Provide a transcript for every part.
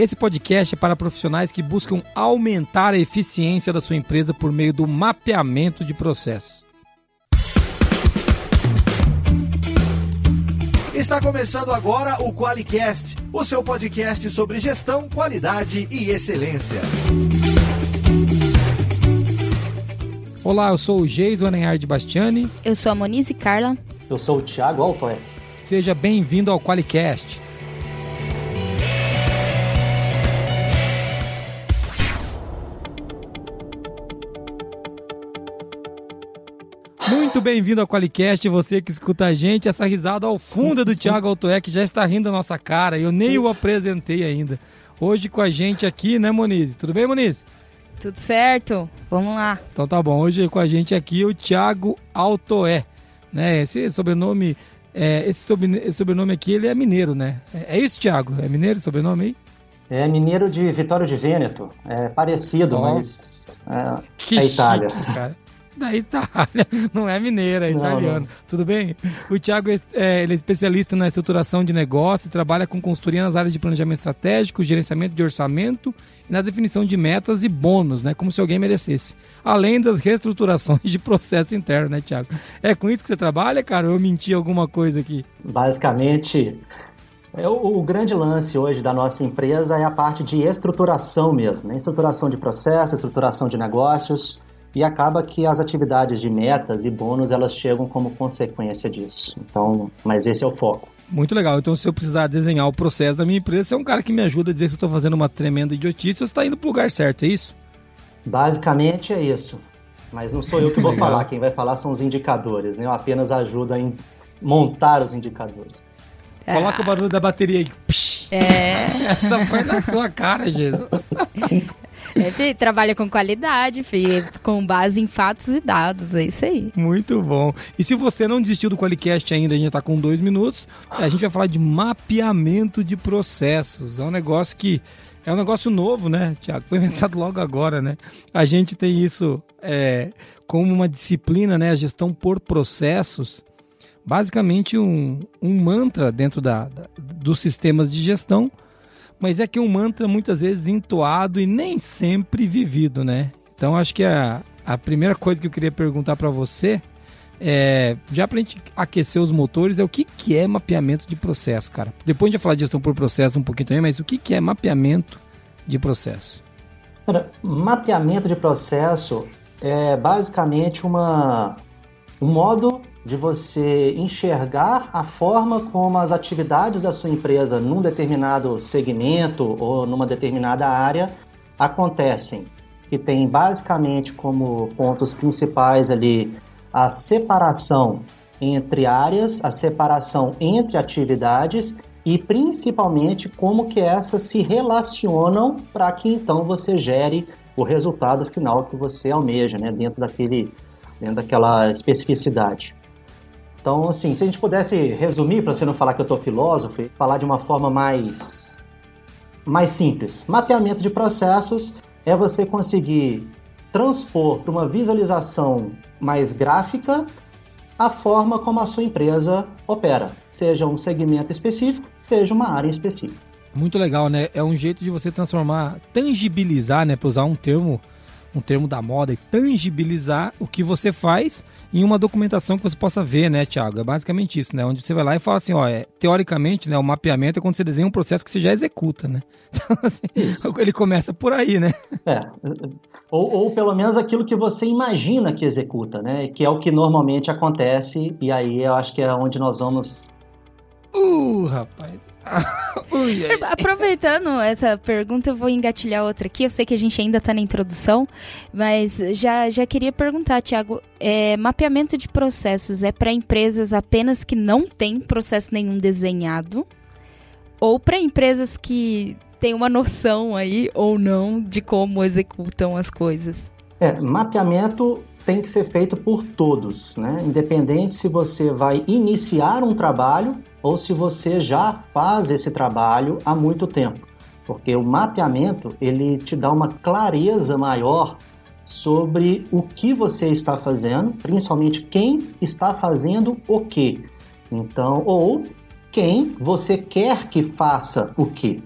Esse podcast é para profissionais que buscam aumentar a eficiência da sua empresa por meio do mapeamento de processos. Está começando agora o QualiCast, o seu podcast sobre gestão, qualidade e excelência. Olá, eu sou o Geison Anenhard Bastiani. Eu sou a Monize Carla. Eu sou o Thiago Altoé. Seja bem-vindo ao QualiCast. Muito bem-vindo ao Qualicast, você que escuta a gente. Essa risada ao fundo é do Thiago Altoé, que já está rindo da nossa cara. Eu nem o apresentei ainda. Hoje com a gente aqui, né, Moniz? Tudo bem, Moniz? Tudo certo? Vamos lá. Então tá bom. Hoje com a gente aqui o Thiago Altoé. Né? Esse sobrenome, é, esse, sobre, esse sobrenome aqui, ele é mineiro, né? É, é isso, Thiago? É mineiro esse sobrenome aí? É mineiro de Vitório de Vêneto. É parecido, oh. mas é, que é Itália. Chique, cara da Itália, não é mineira, é italiano. Tudo bem? O Thiago é, ele é especialista na estruturação de negócios, trabalha com consultoria nas áreas de planejamento estratégico, gerenciamento de orçamento e na definição de metas e bônus, né? Como se alguém merecesse. Além das reestruturações de processo interno, né, Thiago? É com isso que você trabalha, cara? Ou eu menti alguma coisa aqui? Basicamente, é o, o, grande lance hoje da nossa empresa é a parte de estruturação mesmo, né? estruturação de processos, estruturação de negócios e acaba que as atividades de metas e bônus elas chegam como consequência disso. Então, mas esse é o foco. Muito legal. Então, se eu precisar desenhar o processo da minha empresa, você é um cara que me ajuda a dizer se eu estou fazendo uma tremenda idiotice, você está indo para o lugar certo, é isso? Basicamente é isso. Mas não sou eu que vou falar, quem vai falar são os indicadores, né? Eu apenas ajudo a montar os indicadores. Coloca o barulho da bateria aí. É. Essa foi na sua cara, Jesus. É, trabalha com qualidade, filho, com base em fatos e dados, é isso aí. Muito bom. E se você não desistiu do Qualicast ainda, a gente está com dois minutos, a gente vai falar de mapeamento de processos. É um negócio que é um negócio novo, né, Tiago? Foi inventado logo agora, né? A gente tem isso é, como uma disciplina, né? A gestão por processos. Basicamente um, um mantra dentro da, da dos sistemas de gestão mas é que um mantra muitas vezes entoado e nem sempre vivido, né? Então acho que a, a primeira coisa que eu queria perguntar para você é, já para a gente aquecer os motores, é o que, que é mapeamento de processo, cara? Depois a gente vai falar de gestão por processo um pouquinho também, mas o que, que é mapeamento de processo? Cara, mapeamento de processo é basicamente uma, um modo de você enxergar a forma como as atividades da sua empresa num determinado segmento ou numa determinada área acontecem, que tem basicamente como pontos principais ali a separação entre áreas, a separação entre atividades e principalmente como que essas se relacionam para que então você gere o resultado final que você almeja, né, dentro daquele dentro daquela especificidade. Então, assim, se a gente pudesse resumir, para você não falar que eu estou filósofo, falar de uma forma mais, mais simples. Mapeamento de processos é você conseguir transpor para uma visualização mais gráfica a forma como a sua empresa opera, seja um segmento específico, seja uma área específica. Muito legal, né? É um jeito de você transformar, tangibilizar, né, para usar um termo um termo da moda, e tangibilizar o que você faz em uma documentação que você possa ver, né, Thiago? É basicamente isso, né? Onde você vai lá e fala assim, ó, é, teoricamente, né, o mapeamento é quando você desenha um processo que você já executa, né? Então, assim, ele começa por aí, né? É. Ou, ou pelo menos aquilo que você imagina que executa, né? Que é o que normalmente acontece, e aí eu acho que é onde nós vamos Uh, rapaz. Ui, Aproveitando essa pergunta, eu vou engatilhar outra aqui. Eu sei que a gente ainda está na introdução, mas já, já queria perguntar, Tiago: é, mapeamento de processos é para empresas apenas que não têm processo nenhum desenhado? Ou para empresas que têm uma noção aí ou não de como executam as coisas? É, mapeamento tem que ser feito por todos, né? Independente se você vai iniciar um trabalho ou se você já faz esse trabalho há muito tempo, porque o mapeamento ele te dá uma clareza maior sobre o que você está fazendo, principalmente quem está fazendo o que. Então, ou quem você quer que faça o que.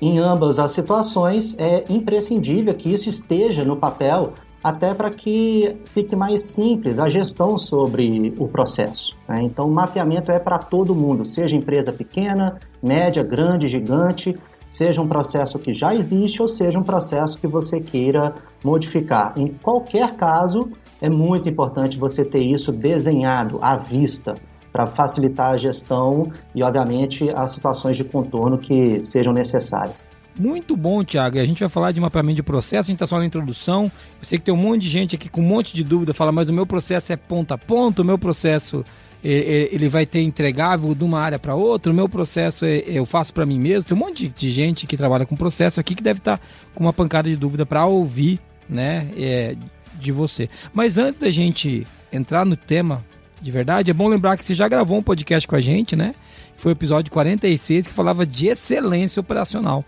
em ambas as situações, é imprescindível que isso esteja no papel, até para que fique mais simples a gestão sobre o processo. Né? Então, o mapeamento é para todo mundo, seja empresa pequena, média, grande, gigante, seja um processo que já existe ou seja um processo que você queira modificar. Em qualquer caso, é muito importante você ter isso desenhado à vista para facilitar a gestão e, obviamente, as situações de contorno que sejam necessárias. Muito bom, Thiago. A gente vai falar de mapeamento de processo, a gente está só na introdução. Eu sei que tem um monte de gente aqui com um monte de dúvida, fala, mas o meu processo é ponta a ponta, o meu processo ele vai ter entregável de uma área para outra, o meu processo é, eu faço para mim mesmo. Tem um monte de gente que trabalha com processo aqui que deve estar tá com uma pancada de dúvida para ouvir, né, é, de você. Mas antes da gente entrar no tema de verdade, é bom lembrar que você já gravou um podcast com a gente, né? Foi o episódio 46 que falava de excelência operacional.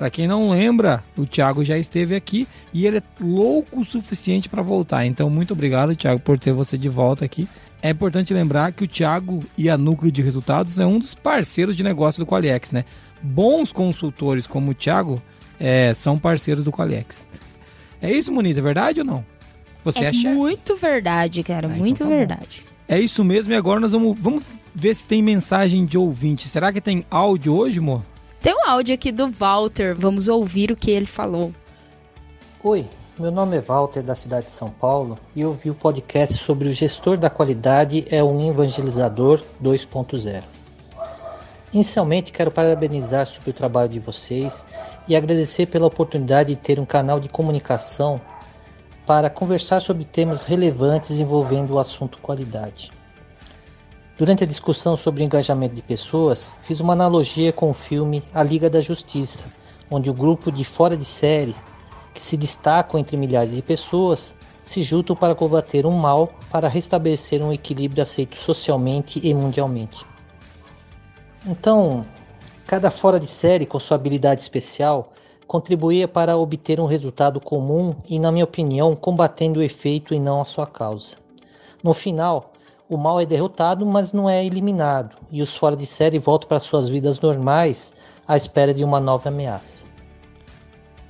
Para quem não lembra, o Thiago já esteve aqui e ele é louco o suficiente para voltar. Então, muito obrigado, Thiago, por ter você de volta aqui. É importante lembrar que o Thiago e a Núcleo de Resultados é um dos parceiros de negócio do Qualiex, né? Bons consultores como o Thiago é, são parceiros do Qualiex. É isso, Muniz? É verdade ou não? Você é, é? Muito verdade, cara. Ah, muito então tá verdade. Bom. É isso mesmo. E agora nós vamos, vamos ver se tem mensagem de ouvinte. Será que tem áudio hoje, amor? Tem um áudio aqui do Walter, vamos ouvir o que ele falou. Oi, meu nome é Walter, da cidade de São Paulo, e eu vi o podcast sobre o gestor da qualidade é um evangelizador 2.0. Inicialmente, quero parabenizar sobre o trabalho de vocês e agradecer pela oportunidade de ter um canal de comunicação para conversar sobre temas relevantes envolvendo o assunto qualidade. Durante a discussão sobre o engajamento de pessoas, fiz uma analogia com o filme A Liga da Justiça, onde o grupo de fora de série, que se destacam entre milhares de pessoas, se juntam para combater um mal para restabelecer um equilíbrio aceito socialmente e mundialmente. Então, cada fora de série com sua habilidade especial contribuía para obter um resultado comum e, na minha opinião, combatendo o efeito e não a sua causa. No final, o mal é derrotado, mas não é eliminado, e os fora de série voltam para suas vidas normais à espera de uma nova ameaça.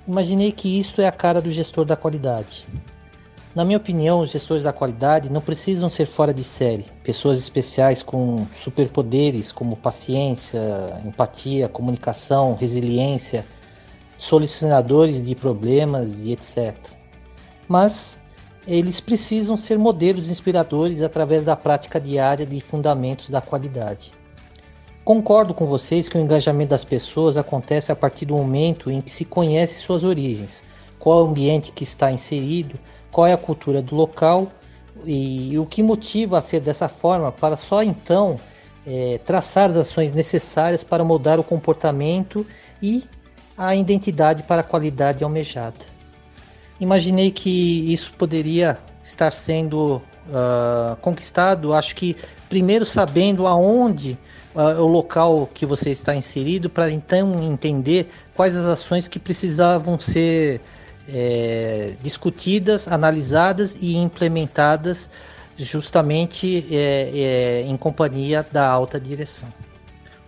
Imaginei que isto é a cara do gestor da qualidade. Na minha opinião, os gestores da qualidade não precisam ser fora de série, pessoas especiais com superpoderes como paciência, empatia, comunicação, resiliência, solucionadores de problemas e etc. Mas eles precisam ser modelos inspiradores através da prática diária de fundamentos da qualidade. Concordo com vocês que o engajamento das pessoas acontece a partir do momento em que se conhece suas origens, qual é o ambiente que está inserido, qual é a cultura do local e, o que motiva a ser dessa forma, para só então é, traçar as ações necessárias para mudar o comportamento e a identidade para a qualidade almejada imaginei que isso poderia estar sendo uh, conquistado, acho que primeiro sabendo aonde uh, o local que você está inserido, para então entender quais as ações que precisavam ser é, discutidas, analisadas e implementadas justamente é, é, em companhia da alta direção.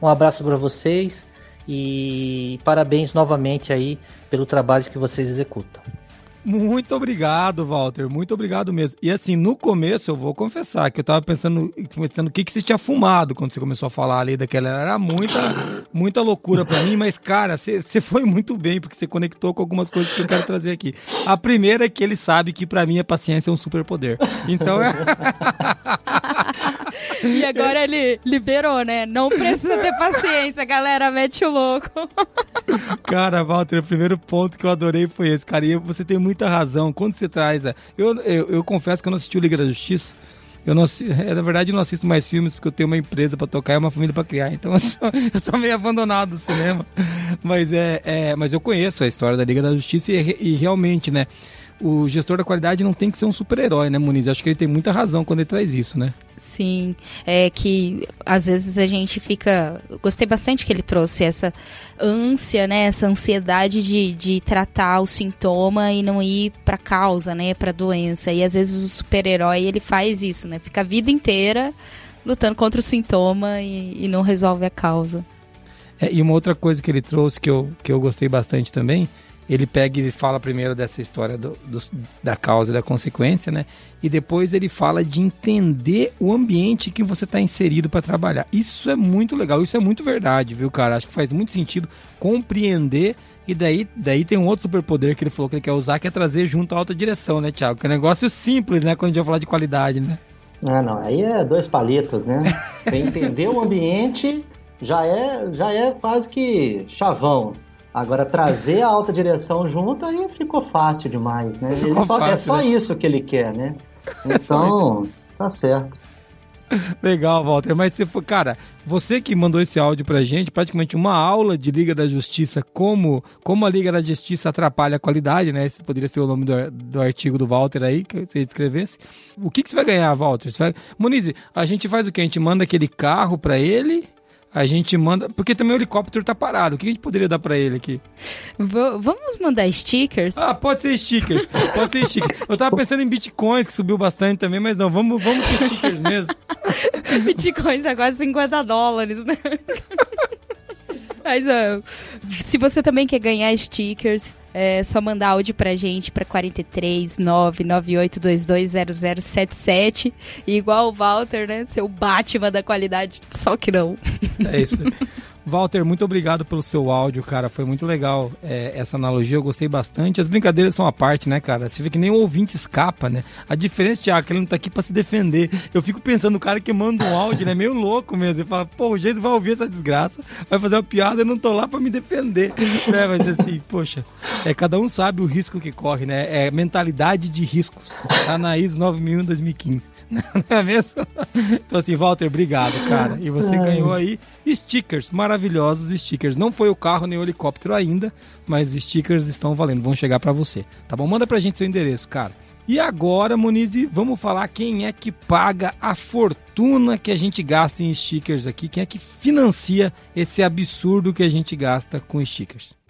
Um abraço para vocês e parabéns novamente aí pelo trabalho que vocês executam. Muito obrigado, Walter. Muito obrigado mesmo. E assim, no começo, eu vou confessar que eu tava pensando, pensando o que, que você tinha fumado quando você começou a falar ali daquela. Era muita, muita loucura para mim, mas, cara, você, foi muito bem, porque você conectou com algumas coisas que eu quero trazer aqui. A primeira é que ele sabe que para mim a paciência é um superpoder. Então é. E agora ele liberou, né? Não precisa ter paciência, galera. Mete o louco. Cara, Walter, o primeiro ponto que eu adorei foi esse, cara. E você tem muita razão. Quando você traz. Eu, eu, eu confesso que eu não assisti o Liga da Justiça. Eu não, é, na verdade, eu não assisto mais filmes porque eu tenho uma empresa para tocar e uma família para criar. Então eu, sou, eu tô meio abandonado do cinema. Mas, é, é, mas eu conheço a história da Liga da Justiça e, e realmente, né? O gestor da qualidade não tem que ser um super-herói, né, Muniz? Eu acho que ele tem muita razão quando ele traz isso, né? Sim, é que às vezes a gente fica. Gostei bastante que ele trouxe essa ânsia, né? Essa ansiedade de, de tratar o sintoma e não ir para causa, né? Para doença. E às vezes o super-herói ele faz isso, né? Fica a vida inteira lutando contra o sintoma e, e não resolve a causa. É, e uma outra coisa que ele trouxe que eu, que eu gostei bastante também, ele pega e fala primeiro dessa história do, do, da causa e da consequência, né? E depois ele fala de entender o ambiente que você está inserido para trabalhar. Isso é muito legal, isso é muito verdade, viu, cara? Acho que faz muito sentido compreender e daí, daí tem um outro superpoder que ele falou que ele quer usar, que é trazer junto a alta direção, né, Thiago? Que é um negócio simples, né, quando a gente vai falar de qualidade, né? Ah, não, aí é dois palitos, né? Entender o ambiente já é, já é quase que chavão. Agora, trazer a alta direção junto aí ficou fácil demais, né? Ele só, é fácil, é só né? isso que ele quer, né? Então, tá certo. Legal, Walter. Mas você foi, cara, você que mandou esse áudio pra gente, praticamente uma aula de Liga da Justiça, como, como a Liga da Justiça atrapalha a qualidade, né? Esse poderia ser o nome do, do artigo do Walter aí, que você escrevesse. O que, que você vai ganhar, Walter? Você vai... Monize, a gente faz o quê? A gente manda aquele carro pra ele a gente manda. Porque também o helicóptero tá parado. O que a gente poderia dar para ele aqui? V vamos mandar stickers? Ah, pode ser stickers. Pode ser stickers. Eu tava pensando em bitcoins, que subiu bastante também, mas não, vamos, vamos com stickers mesmo. bitcoins é quase 50 dólares, né? mas uh, se você também quer ganhar stickers, é só mandar áudio pra gente pra 43 998220077. E igual o Walter, né? Seu Batman da qualidade, só que não. É isso. Walter, muito obrigado pelo seu áudio, cara. Foi muito legal é, essa analogia, eu gostei bastante. As brincadeiras são a parte, né, cara? Você vê que nem o ouvinte escapa, né? A diferença, Tiago, é que ele não tá aqui para se defender. Eu fico pensando, o cara que manda um áudio, né? Meio louco mesmo. Ele fala, pô, o Jason vai ouvir essa desgraça, vai fazer uma piada, eu não tô lá para me defender. né? Mas assim, poxa, é, cada um sabe o risco que corre, né? É mentalidade de riscos. Na IS 9001 2015. Não é mesmo? Então assim, Walter, obrigado, cara. E você ganhou aí stickers maravilhosos maravilhosos stickers. Não foi o carro nem o helicóptero ainda, mas stickers estão valendo, vão chegar para você. Tá bom? Manda pra gente seu endereço, cara. E agora, Muniz, vamos falar quem é que paga a fortuna que a gente gasta em stickers aqui, quem é que financia esse absurdo que a gente gasta com stickers.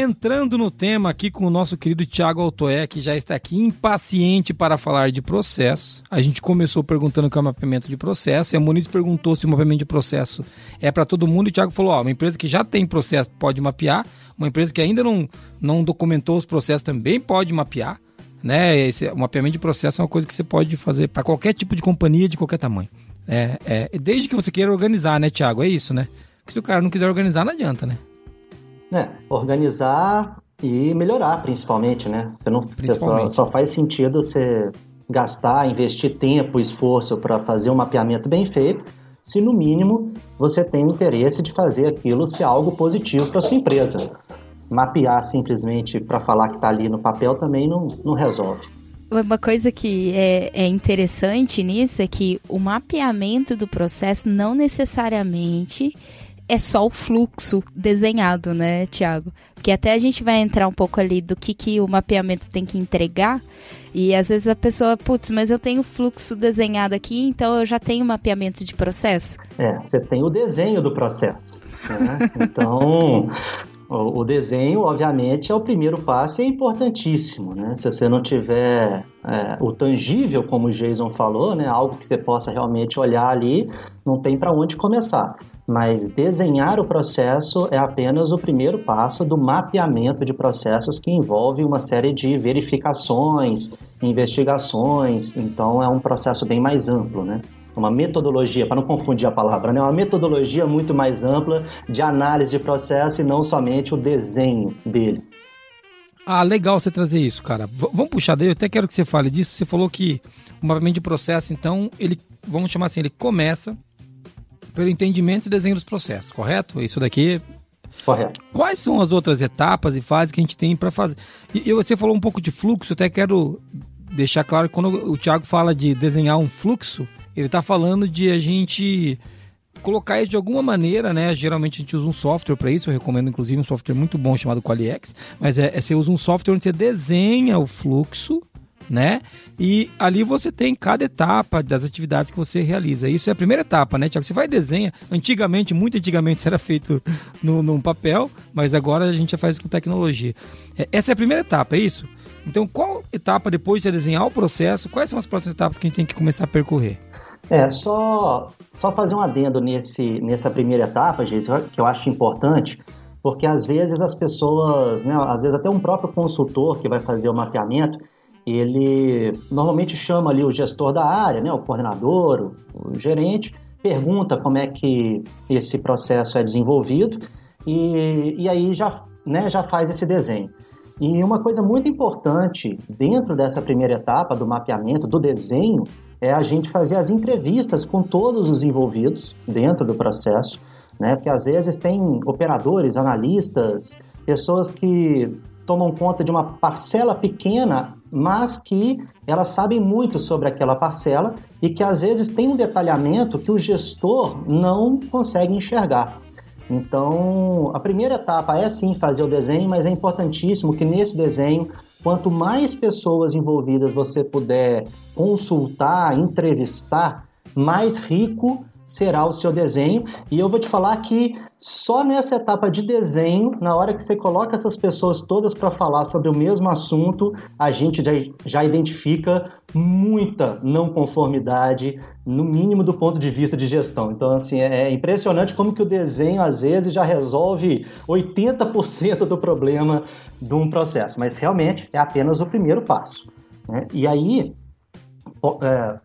Entrando no tema aqui com o nosso querido Tiago Altoé, que já está aqui impaciente para falar de processo. A gente começou perguntando o que é o mapeamento de processo, e a Muniz perguntou se o mapeamento de processo é para todo mundo, e o Tiago falou: ó, uma empresa que já tem processo pode mapear, uma empresa que ainda não, não documentou os processos também pode mapear. Né? Esse, o mapeamento de processo é uma coisa que você pode fazer para qualquer tipo de companhia de qualquer tamanho. É, é, desde que você queira organizar, né, Tiago? É isso, né? Porque se o cara não quiser organizar, não adianta, né? É, organizar e melhorar, principalmente, né? Você não principalmente. Só, só faz sentido você gastar, investir tempo, esforço para fazer um mapeamento bem feito, se no mínimo você tem o interesse de fazer aquilo ser algo positivo para sua empresa. Mapear simplesmente para falar que está ali no papel também não, não resolve. Uma coisa que é, é, interessante nisso é que o mapeamento do processo não necessariamente é só o fluxo desenhado, né, Tiago? Porque até a gente vai entrar um pouco ali do que, que o mapeamento tem que entregar. E às vezes a pessoa, putz, mas eu tenho fluxo desenhado aqui, então eu já tenho mapeamento de processo. É, você tem o desenho do processo. Né? Então, o, desenho, obviamente, é o primeiro passo e é importantíssimo, né? Se você não tiver é, o tangível, como o Jason falou, né? Algo que você possa realmente olhar ali, não tem para onde começar mas desenhar o processo é apenas o primeiro passo do mapeamento de processos que envolve uma série de verificações, investigações, então é um processo bem mais amplo, né? Uma metodologia, para não confundir a palavra, né? Uma metodologia muito mais ampla de análise de processo e não somente o desenho dele. Ah, legal você trazer isso, cara. V vamos puxar daí, eu até quero que você fale disso. Você falou que o mapeamento de processo, então, ele, vamos chamar assim, ele começa pelo entendimento e desenho dos processos, correto? Isso daqui. Correto. Quais são as outras etapas e fases que a gente tem para fazer? E, você falou um pouco de fluxo, até quero deixar claro que quando o Thiago fala de desenhar um fluxo, ele está falando de a gente colocar isso de alguma maneira, né? Geralmente a gente usa um software para isso, eu recomendo inclusive um software muito bom chamado QualiX, mas é, é você usa um software onde você desenha o fluxo né? E ali você tem cada etapa das atividades que você realiza. Isso é a primeira etapa, né, Tiago? Você vai desenha. Antigamente, muito antigamente, isso era feito no, no papel, mas agora a gente já faz com tecnologia. É, essa é a primeira etapa, é isso? Então, qual etapa depois de desenhar o processo? Quais são as próximas etapas que a gente tem que começar a percorrer? É, só, só fazer um adendo nesse, nessa primeira etapa, gente, que eu acho importante, porque às vezes as pessoas, né, às vezes até um próprio consultor que vai fazer o mapeamento, ele normalmente chama ali o gestor da área, né, o coordenador, o, o gerente, pergunta como é que esse processo é desenvolvido e, e aí já, né, já faz esse desenho. E uma coisa muito importante dentro dessa primeira etapa do mapeamento, do desenho, é a gente fazer as entrevistas com todos os envolvidos dentro do processo, né? Porque às vezes tem operadores, analistas, pessoas que tomam conta de uma parcela pequena, mas que elas sabem muito sobre aquela parcela e que às vezes tem um detalhamento que o gestor não consegue enxergar. Então, a primeira etapa é sim fazer o desenho, mas é importantíssimo que nesse desenho, quanto mais pessoas envolvidas você puder consultar, entrevistar, mais rico será o seu desenho. E eu vou te falar que só nessa etapa de desenho, na hora que você coloca essas pessoas todas para falar sobre o mesmo assunto, a gente já, já identifica muita não conformidade, no mínimo do ponto de vista de gestão. Então, assim, é impressionante como que o desenho, às vezes, já resolve 80% do problema de um processo, mas realmente é apenas o primeiro passo. Né? E aí, é,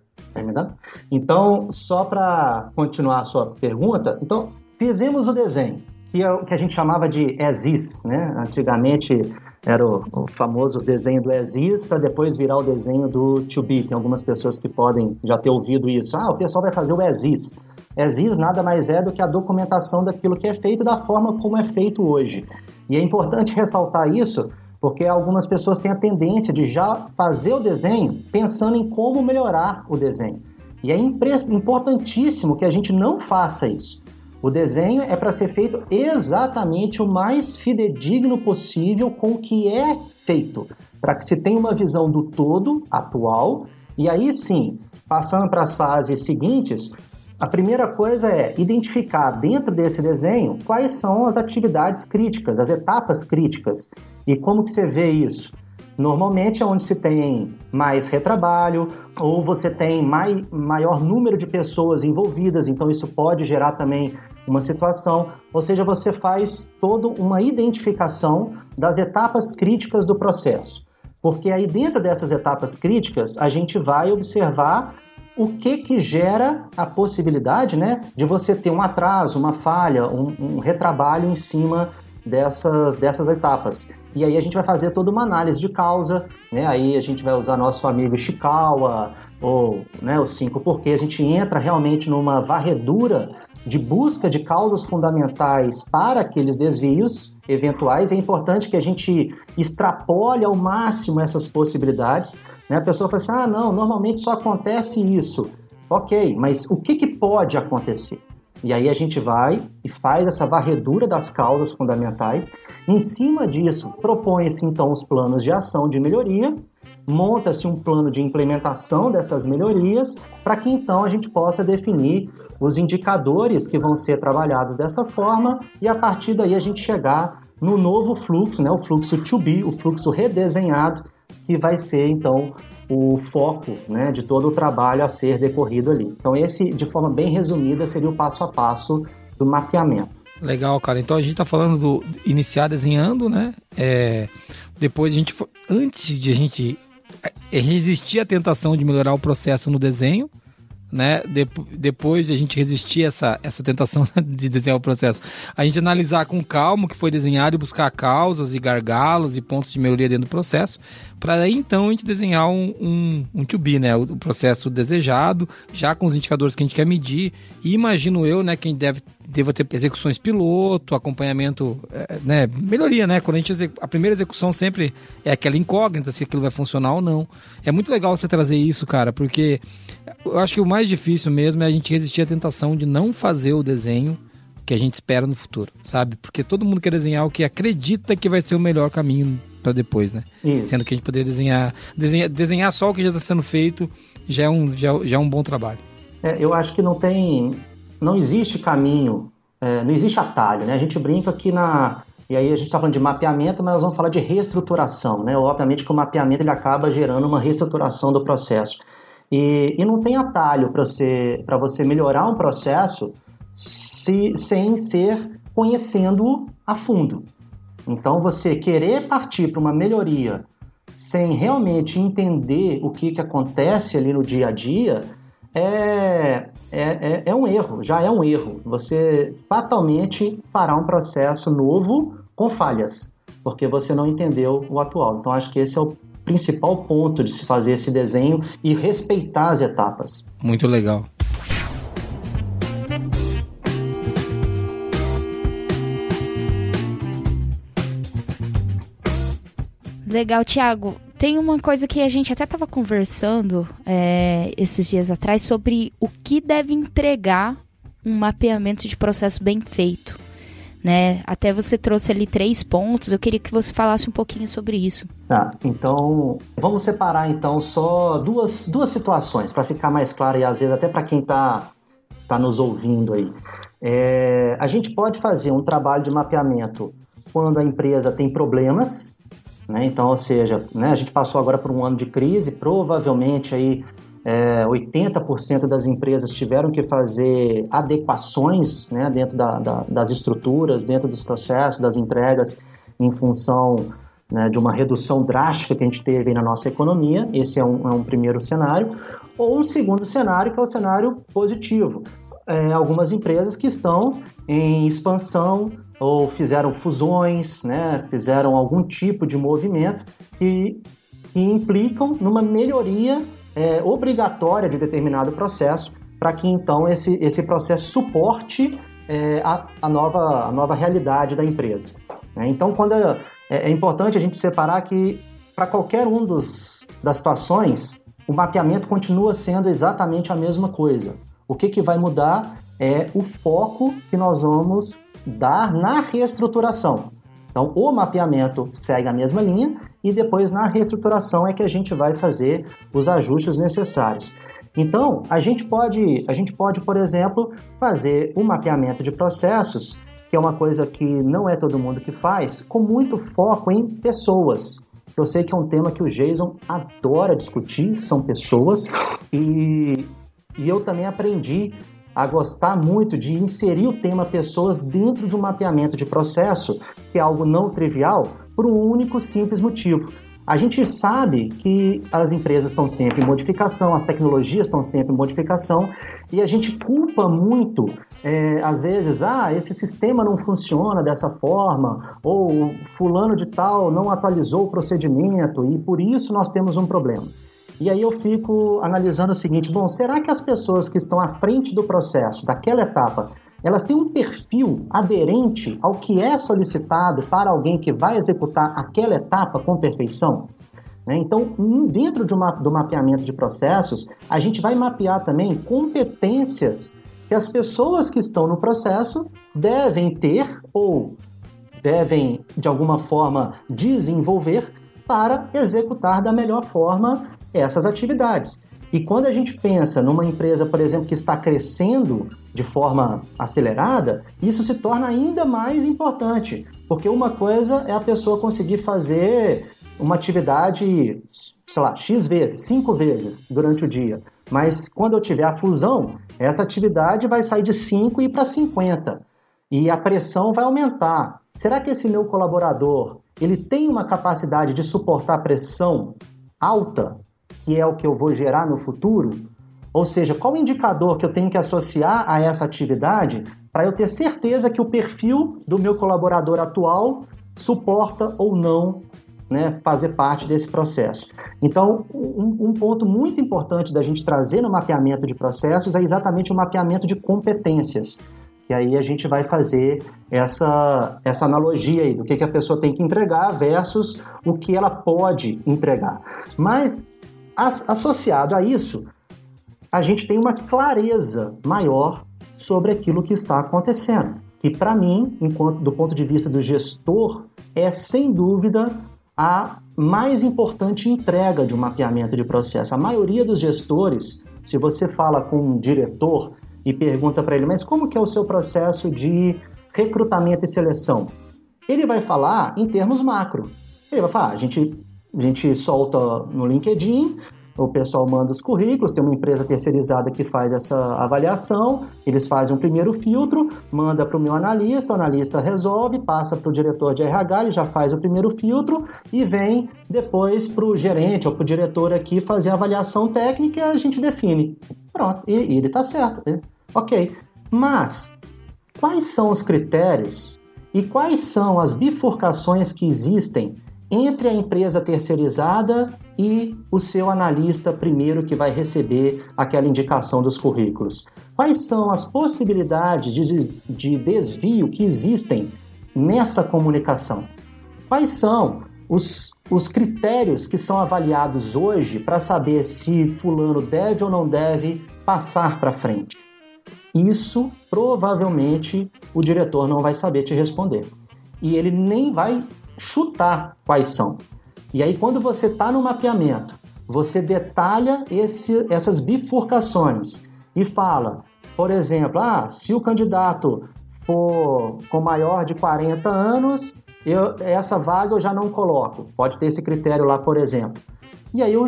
então, só para continuar a sua pergunta, então fizemos o desenho, que é o que a gente chamava de ESIS, né? Antigamente era o, o famoso desenho do ESIS para depois virar o desenho do to be. Tem algumas pessoas que podem já ter ouvido isso. Ah, o pessoal vai fazer o ESIS. ESIS nada mais é do que a documentação daquilo que é feito da forma como é feito hoje. E é importante ressaltar isso porque algumas pessoas têm a tendência de já fazer o desenho pensando em como melhorar o desenho. E é importantíssimo que a gente não faça isso. O desenho é para ser feito exatamente o mais fidedigno possível com o que é feito, para que se tenha uma visão do todo atual e aí sim, passando para as fases seguintes, a primeira coisa é identificar dentro desse desenho quais são as atividades críticas, as etapas críticas. E como que você vê isso? Normalmente é onde se tem mais retrabalho ou você tem mai, maior número de pessoas envolvidas, então isso pode gerar também uma situação, ou seja, você faz toda uma identificação das etapas críticas do processo. Porque aí dentro dessas etapas críticas, a gente vai observar o que que gera a possibilidade né, de você ter um atraso, uma falha, um, um retrabalho em cima dessas, dessas etapas. E aí a gente vai fazer toda uma análise de causa, né? Aí a gente vai usar nosso amigo Ishikawa ou né, os cinco porque a gente entra realmente numa varredura de busca de causas fundamentais para aqueles desvios eventuais. É importante que a gente extrapole ao máximo essas possibilidades né? A pessoa fala assim: ah, não, normalmente só acontece isso. Ok, mas o que, que pode acontecer? E aí a gente vai e faz essa varredura das causas fundamentais. Em cima disso, propõe-se então os planos de ação de melhoria, monta-se um plano de implementação dessas melhorias, para que então a gente possa definir os indicadores que vão ser trabalhados dessa forma e a partir daí a gente chegar no novo fluxo, né, o fluxo to be, o fluxo redesenhado que vai ser então o foco né, de todo o trabalho a ser decorrido ali. Então, esse, de forma bem resumida, seria o passo a passo do mapeamento. Legal, cara. Então a gente está falando do iniciar desenhando, né? É, depois a gente, antes de a gente é, resistir à tentação de melhorar o processo no desenho, né? De, depois de a gente resistir essa, essa tentação de desenhar o processo, a gente analisar com calma o que foi desenhado e buscar causas e gargalos e pontos de melhoria dentro do processo, para aí então a gente desenhar um, um, um to be, né? O, o, processo desejado, já com os indicadores que a gente quer medir. E imagino eu, né, quem deve deva ter execuções piloto, acompanhamento, é, né, melhoria, né? Quando a gente a primeira execução sempre é aquela incógnita se aquilo vai funcionar ou não. É muito legal você trazer isso, cara, porque eu acho que o mais difícil mesmo é a gente resistir à tentação de não fazer o desenho que a gente espera no futuro, sabe? Porque todo mundo quer desenhar o que acredita que vai ser o melhor caminho depois, né? Isso. Sendo que a gente poderia desenhar, desenhar, desenhar só o que já está sendo feito já é um, já, já é um bom trabalho. É, eu acho que não tem, não existe caminho, é, não existe atalho, né? A gente brinca que na, e aí a gente está falando de mapeamento, mas nós vamos falar de reestruturação, né? Obviamente que o mapeamento ele acaba gerando uma reestruturação do processo. E, e não tem atalho para você, você melhorar um processo se, sem ser conhecendo a fundo. Então, você querer partir para uma melhoria sem realmente entender o que, que acontece ali no dia a dia é, é, é, é um erro, já é um erro. Você fatalmente fará um processo novo com falhas, porque você não entendeu o atual. Então, acho que esse é o principal ponto de se fazer esse desenho e respeitar as etapas. Muito legal. Legal, Thiago. Tem uma coisa que a gente até estava conversando é, esses dias atrás sobre o que deve entregar um mapeamento de processo bem feito. Né? Até você trouxe ali três pontos, eu queria que você falasse um pouquinho sobre isso. Tá, então vamos separar então só duas, duas situações para ficar mais claro e às vezes até para quem está tá nos ouvindo aí. É, a gente pode fazer um trabalho de mapeamento quando a empresa tem problemas né? Então, ou seja, né, a gente passou agora por um ano de crise, provavelmente aí é, 80% das empresas tiveram que fazer adequações né, dentro da, da, das estruturas, dentro dos processos, das entregas, em função né, de uma redução drástica que a gente teve na nossa economia. Esse é um, é um primeiro cenário. Ou um segundo cenário, que é o cenário positivo. É, algumas empresas que estão em expansão, ou fizeram fusões, né, fizeram algum tipo de movimento que, que implicam numa melhoria é, obrigatória de determinado processo, para que então esse, esse processo suporte é, a, a, nova, a nova realidade da empresa. Né? Então, quando é, é, importante a gente separar que para qualquer um dos, das situações, o mapeamento continua sendo exatamente a mesma coisa. O que, que vai mudar é o foco que nós vamos dar na reestruturação. Então, o mapeamento segue a mesma linha e depois na reestruturação é que a gente vai fazer os ajustes necessários. Então, a gente pode, a gente pode, por exemplo, fazer um mapeamento de processos, que é uma coisa que não é todo mundo que faz, com muito foco em pessoas. Eu sei que é um tema que o Jason adora discutir, são pessoas, e, e eu também aprendi a gostar muito de inserir o tema pessoas dentro de um mapeamento de processo, que é algo não trivial, por um único simples motivo. A gente sabe que as empresas estão sempre em modificação, as tecnologias estão sempre em modificação, e a gente culpa muito, é, às vezes, ah, esse sistema não funciona dessa forma, ou fulano de tal não atualizou o procedimento, e por isso nós temos um problema. E aí eu fico analisando o seguinte: bom, será que as pessoas que estão à frente do processo, daquela etapa, elas têm um perfil aderente ao que é solicitado para alguém que vai executar aquela etapa com perfeição? Né? Então, dentro de uma, do mapeamento de processos, a gente vai mapear também competências que as pessoas que estão no processo devem ter ou devem, de alguma forma, desenvolver para executar da melhor forma essas atividades. E quando a gente pensa numa empresa, por exemplo, que está crescendo de forma acelerada, isso se torna ainda mais importante, porque uma coisa é a pessoa conseguir fazer uma atividade, sei lá, X vezes, cinco vezes durante o dia. Mas quando eu tiver a fusão, essa atividade vai sair de 5 e para 50. E a pressão vai aumentar. Será que esse meu colaborador, ele tem uma capacidade de suportar pressão alta que é o que eu vou gerar no futuro? Ou seja, qual o indicador que eu tenho que associar a essa atividade para eu ter certeza que o perfil do meu colaborador atual suporta ou não né, fazer parte desse processo. Então, um, um, ponto muito importante da gente trazer no mapeamento de processos é exatamente o mapeamento de competências. E aí a gente vai fazer essa, essa analogia aí do que, que a pessoa tem que entregar versus o que ela pode entregar. Mas associado a isso, a gente tem uma clareza maior sobre aquilo que está acontecendo. Que para mim, enquanto do ponto de vista do gestor, é sem dúvida a mais importante entrega de um mapeamento de processo. A maioria dos gestores, se você fala com um diretor e pergunta para ele, mas como que é o seu processo de recrutamento e seleção? Ele vai falar em termos macro. Ele vai falar, ah, a gente, a gente solta no LinkedIn, o pessoal manda os currículos, tem uma empresa terceirizada que faz essa avaliação, eles fazem um primeiro filtro, manda para o meu analista, o analista resolve, passa para o diretor de RH, ele já faz o primeiro filtro e vem depois para o gerente ou para o diretor aqui fazer a avaliação técnica e a gente define. Pronto, e, e ele está certo. Né? Ok, mas quais são os critérios e quais são as bifurcações que existem entre a empresa terceirizada e o seu analista primeiro que vai receber aquela indicação dos currículos. Quais são as possibilidades de, de desvio que existem nessa comunicação? Quais são os, os critérios que são avaliados hoje para saber se fulano deve ou não deve passar para frente? Isso provavelmente o diretor não vai saber te responder. E ele nem vai chutar quais são. E aí, quando você está no mapeamento, você detalha esse, essas bifurcações e fala, por exemplo, ah, se o candidato for com maior de 40 anos, eu, essa vaga eu já não coloco. Pode ter esse critério lá, por exemplo. E aí, eu,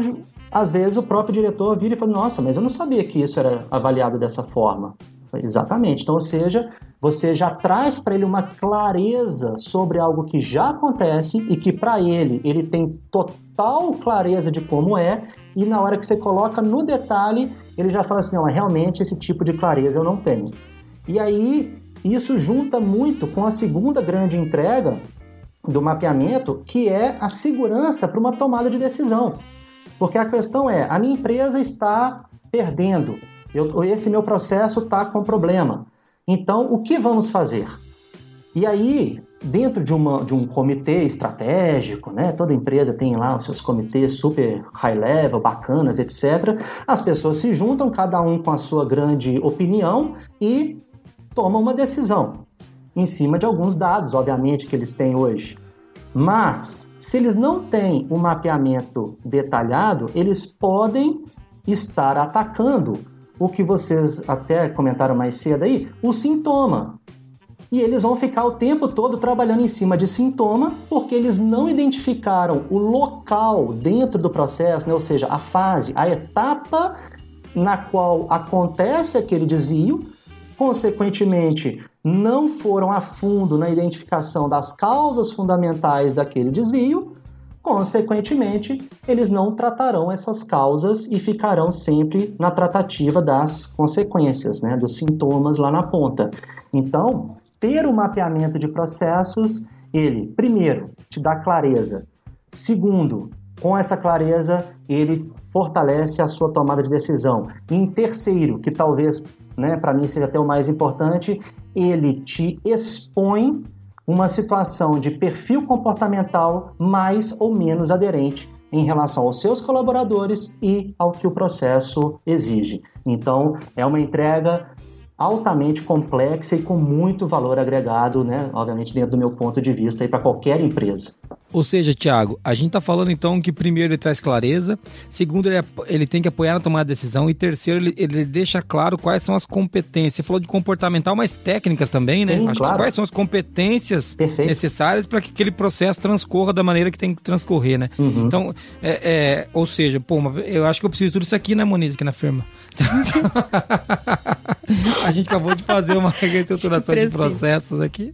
às vezes, o próprio diretor vira e fala: Nossa, mas eu não sabia que isso era avaliado dessa forma. Exatamente. Então, ou seja, você já traz para ele uma clareza sobre algo que já acontece e que para ele ele tem total clareza de como é e na hora que você coloca no detalhe ele já fala assim, não, realmente esse tipo de clareza eu não tenho. E aí isso junta muito com a segunda grande entrega do mapeamento, que é a segurança para uma tomada de decisão. Porque a questão é, a minha empresa está perdendo, eu, esse meu processo está com problema. Então, o que vamos fazer? E aí, dentro de, uma, de um comitê estratégico, né, toda empresa tem lá os seus comitês super high level, bacanas, etc. As pessoas se juntam, cada um com a sua grande opinião e tomam uma decisão em cima de alguns dados, obviamente, que eles têm hoje. Mas, se eles não têm um mapeamento detalhado, eles podem estar atacando o que vocês até comentaram mais cedo aí, o sintoma. E eles vão ficar o tempo todo trabalhando em cima de sintoma, porque eles não identificaram o local dentro do processo, né? ou seja, a fase, a etapa na qual acontece aquele desvio, consequentemente, não foram a fundo na identificação das causas fundamentais daquele desvio Consequentemente, eles não tratarão essas causas e ficarão sempre na tratativa das consequências, né, dos sintomas lá na ponta. Então, ter o mapeamento de processos, ele, primeiro, te dá clareza. Segundo, com essa clareza, ele fortalece a sua tomada de decisão. E em terceiro, que talvez, né, para mim seja até o mais importante, ele te expõe uma situação de perfil comportamental mais ou menos aderente em relação aos seus colaboradores e ao que o processo exige. Então, é uma entrega altamente complexa e com muito valor agregado, né? Obviamente, dentro do meu ponto de vista, para qualquer empresa. Ou seja, Tiago, a gente está falando então que primeiro ele traz clareza, segundo ele, ele tem que apoiar na tomada de decisão e terceiro ele, ele deixa claro quais são as competências. Você falou de comportamental, mas técnicas também, né? Sim, Acho claro. quais são as competências Perfeito. necessárias para que aquele processo transcorra da maneira que tem que transcorrer, né? Uhum. Então, é, é, ou seja, pô, eu acho que eu preciso de tudo isso aqui, né, Moniz, aqui na firma. A gente acabou de fazer uma reestruturação de processos aqui.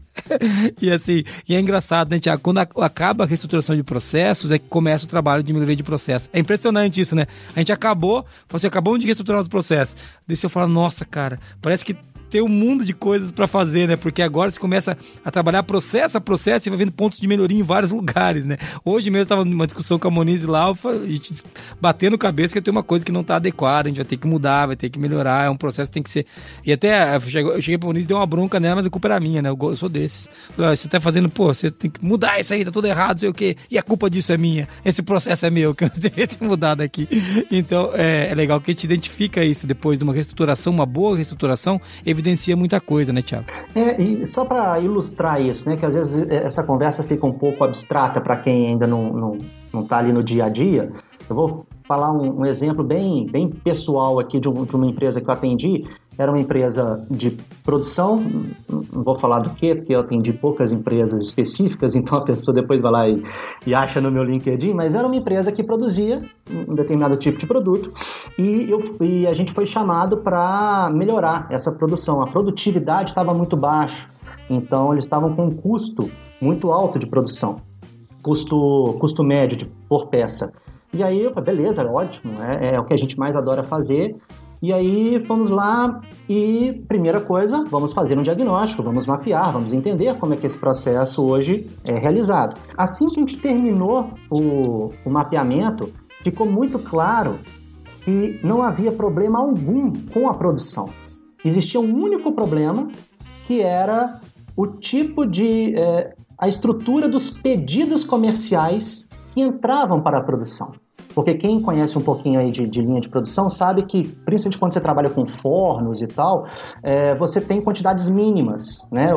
E assim, e é engraçado, né, Tiago? Quando acaba a reestruturação de processos, é que começa o trabalho de melhoria de processo. É impressionante isso, né? A gente acabou, você acabou de reestruturar os processos. Daí você fala, nossa, cara, parece que tem um mundo de coisas para fazer, né? Porque agora você começa a trabalhar processo a processo e vai vendo pontos de melhoria em vários lugares, né? Hoje mesmo estava numa discussão com a Moniz lá, a gente batendo cabeça que tem uma coisa que não está adequada, a gente vai ter que mudar, vai ter que melhorar, é um processo que tem que ser. E até eu cheguei, pra Moniz e dei uma bronca nela, mas a culpa era minha, né? Eu, sou desses. Você tá fazendo, pô, você tem que mudar isso aí, tá tudo errado, sei o quê. E a culpa disso é minha. Esse processo é meu, que eu devia ter mudado aqui. Então, é, é legal que a gente identifica isso depois de uma reestruturação, uma boa reestruturação, evitando evidencia muita coisa, né, Tiago? É, e só para ilustrar isso, né, que às vezes essa conversa fica um pouco abstrata para quem ainda não, não, não tá ali no dia a dia, eu vou falar um, um exemplo bem, bem pessoal aqui de, um, de, uma empresa que eu atendi. Era uma empresa de produção, não vou falar do que, porque eu atendi poucas empresas específicas, então a pessoa depois vai lá e, e acha no meu LinkedIn, mas era uma empresa que produzia um determinado tipo de produto e, eu, e a gente foi chamado para melhorar essa produção. A produtividade estava muito baixa, então eles estavam com um custo muito alto de produção, custo, custo médio de, por peça. E aí, beleza, ótimo, é, é o que a gente mais adora fazer. E aí fomos lá e, primeira coisa, vamos fazer um diagnóstico, vamos mapear, vamos entender como é que esse processo hoje é realizado. Assim que a gente terminou o, o mapeamento, ficou muito claro que não havia problema algum com a produção. Existia um único problema, que era o tipo de. É, a estrutura dos pedidos comerciais que entravam para a produção. Porque quem conhece um pouquinho aí de, de, linha de produção sabe que, principalmente quando você trabalha com fornos e tal, é, você tem quantidades mínimas, né?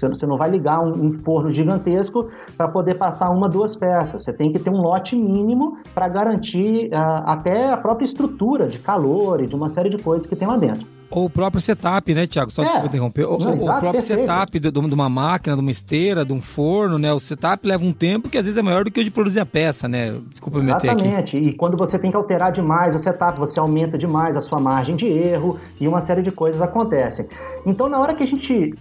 Você não vai ligar um, um forno gigantesco para poder passar uma, duas peças. Você tem que ter um lote mínimo para garantir uh, até a própria estrutura de calor e de uma série de coisas que tem lá dentro. Ou o próprio setup, né, Tiago? Só é. interromper. O, Não, exato, o próprio perfeito. setup de, de, uma máquina, de uma esteira, de um forno, né? O setup leva um tempo que às vezes é maior do que o de produzir a peça, né? Desculpa Exatamente. me meter aqui. E quando você tem que alterar demais o setup, você aumenta demais a sua margem de erro e uma série de coisas acontecem. Então, na hora que a gente